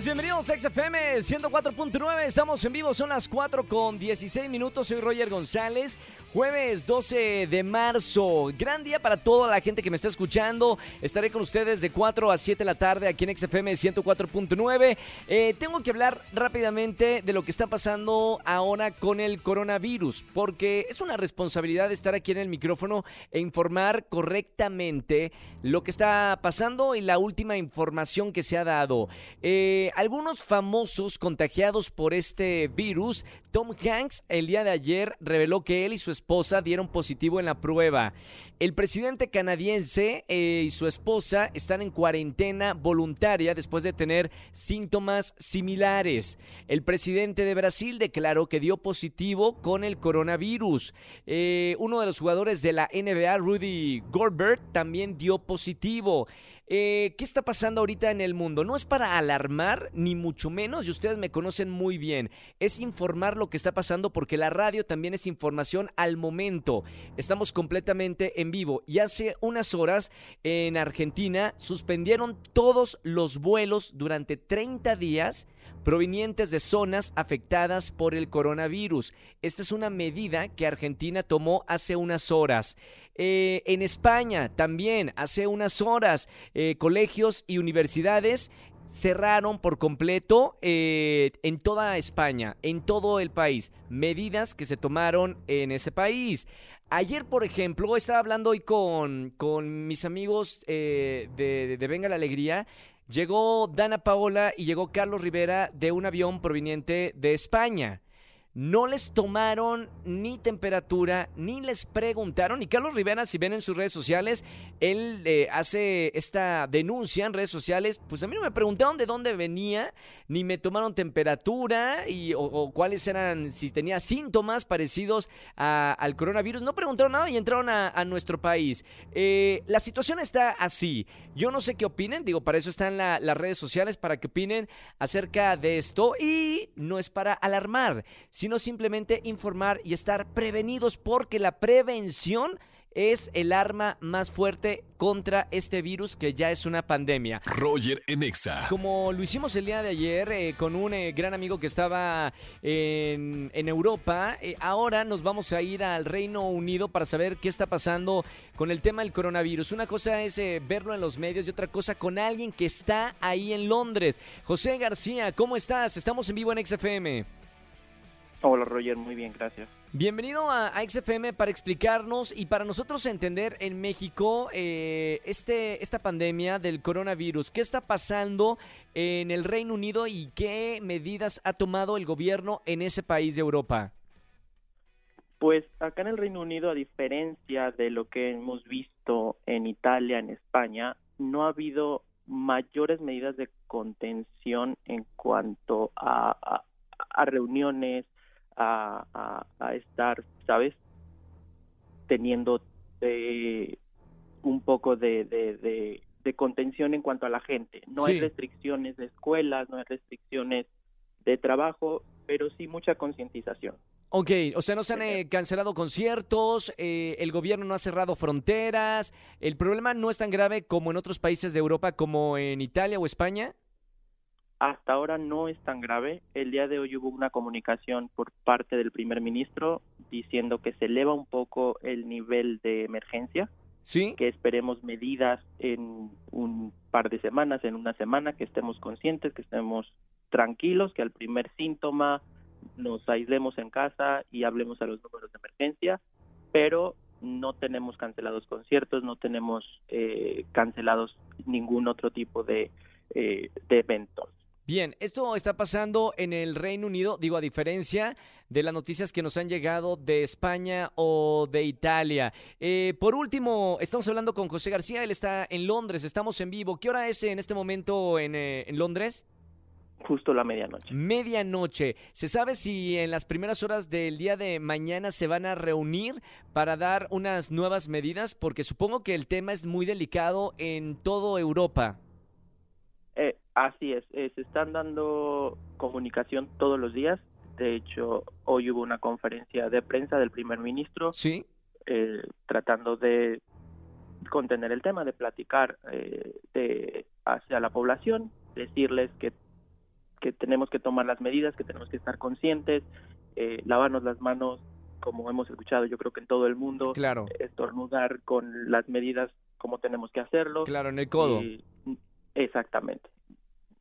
Bienvenidos a XFM 104.9. Estamos en vivo, son las 4 con 16 minutos. Soy Roger González. Jueves 12 de marzo. Gran día para toda la gente que me está escuchando. Estaré con ustedes de 4 a 7 de la tarde aquí en XFM 104.9. Eh, tengo que hablar rápidamente de lo que está pasando ahora con el coronavirus, porque es una responsabilidad estar aquí en el micrófono e informar correctamente lo que está pasando y la última información que se ha dado. Eh, algunos famosos contagiados por este virus, Tom Hanks el día de ayer reveló que él y su esposa dieron positivo en la prueba. El presidente canadiense eh, y su esposa están en cuarentena voluntaria después de tener síntomas similares. El presidente de Brasil declaró que dio positivo con el coronavirus. Eh, uno de los jugadores de la NBA, Rudy Gobert, también dio positivo. Eh, ¿Qué está pasando ahorita en el mundo? No es para alarmar, ni mucho menos, y ustedes me conocen muy bien. Es informar lo que está pasando porque la radio también es información al momento. Estamos completamente en vivo. Y hace unas horas en Argentina suspendieron todos los vuelos durante 30 días provenientes de zonas afectadas por el coronavirus. Esta es una medida que Argentina tomó hace unas horas. Eh, en España también, hace unas horas, eh, colegios y universidades cerraron por completo eh, en toda España, en todo el país, medidas que se tomaron en ese país. Ayer, por ejemplo, estaba hablando hoy con, con mis amigos de, de Venga la Alegría. Llegó Dana Paola y llegó Carlos Rivera de un avión proveniente de España no les tomaron ni temperatura, ni les preguntaron. Y Carlos Rivera, si ven en sus redes sociales, él eh, hace esta denuncia en redes sociales. Pues a mí no me preguntaron de dónde venía, ni me tomaron temperatura, y, o, cuáles eran, si tenía síntomas parecidos al coronavirus. No preguntaron nada y entraron a, nuestro país. Eh, la situación está así. Yo no sé qué opinen, digo, para eso están las redes sociales, para que opinen acerca de esto. Y no es para alarmar sino simplemente informar y estar prevenidos porque la prevención es el arma más fuerte contra este virus que ya es una pandemia. Roger Enexa. Como lo hicimos el día de ayer eh, con un eh, gran amigo que estaba en, Europa, eh, ahora nos vamos a ir al Reino Unido para saber qué está pasando con el tema del coronavirus. Una cosa es verlo en los medios y otra cosa con alguien que está ahí en Londres. José García, ¿cómo estás? Estamos en vivo en XFM. Hola Roger, muy bien, gracias. Bienvenido a, XFM para explicarnos y para nosotros entender en México eh, este, esta pandemia del coronavirus. ¿Qué está pasando en el Reino Unido y qué medidas ha tomado el gobierno en ese país de Europa? Pues acá en el Reino Unido, a diferencia de lo que hemos visto en Italia, en España, no ha habido mayores medidas de contención en cuanto a, a reuniones, a, estar, ¿sabes? Teniendo eh, un poco de, de, contención en cuanto a la gente. No hay restricciones de escuelas, no hay restricciones de trabajo, pero sí mucha concientización. Ok, o sea, no se han eh, cancelado conciertos, eh, el gobierno no ha cerrado fronteras, el problema no es tan grave como en otros países de Europa, como en Italia o España. Hasta ahora no es tan grave. El día de hoy hubo una comunicación por parte del primer ministro diciendo que se eleva un poco el nivel de emergencia. Sí. Que esperemos medidas en un par de semanas, en una semana, que estemos conscientes, que estemos tranquilos, que al primer síntoma nos aislemos en casa y hablemos a los números de emergencia, pero no tenemos cancelados conciertos, no tenemos eh, cancelados ningún otro tipo de, eh, de eventos. Bien, esto está pasando en el Reino Unido, digo, a diferencia de las noticias que nos han llegado de España o de Italia. Eh, por último, estamos hablando con José García, él está en Londres, estamos en vivo. ¿Qué hora es en este momento en, eh, Londres? justo la medianoche. Medianoche. ¿Se sabe si en las primeras horas del día de mañana se van a reunir para dar unas nuevas medidas? Porque supongo que el tema es muy delicado en toda Europa. Así es, eh, se están dando comunicación todos los días. De hecho, hoy hubo una conferencia de prensa del primer ministro Sí. eh, tratando de contener el tema, de platicar eh, de, hacia la población, decirles que, que tenemos que tomar las medidas, que tenemos que estar conscientes, eh, lavarnos las manos, como hemos escuchado yo creo que en todo el mundo, Claro, estornudar con las medidas como tenemos que hacerlo. claro, en el codo. y- exactamente.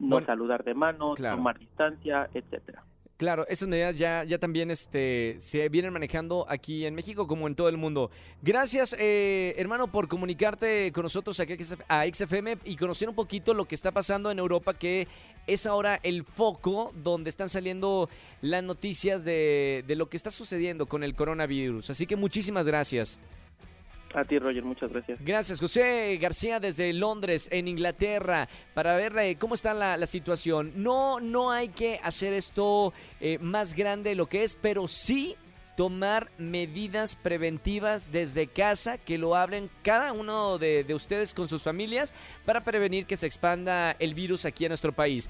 No Bueno, saludar de manos, claro. tomar distancia, etcétera. Claro, esas medidas ya, ya también este, se vienen manejando aquí en México como en todo el mundo. Gracias, eh, hermano, por comunicarte con nosotros aquí a XFM y conocer un poquito lo que está pasando en Europa, que es ahora el foco donde están saliendo las noticias de, de lo que está sucediendo con el coronavirus. Así que muchísimas gracias. A ti, Roger, muchas gracias. Gracias, José García desde Londres, en Inglaterra, para ver eh, cómo está la, situación. No, no hay que hacer esto eh, más grande de lo que es, pero sí tomar medidas preventivas desde casa, que lo hablen cada uno de, de ustedes con sus familias para prevenir que se expanda el virus aquí en nuestro país.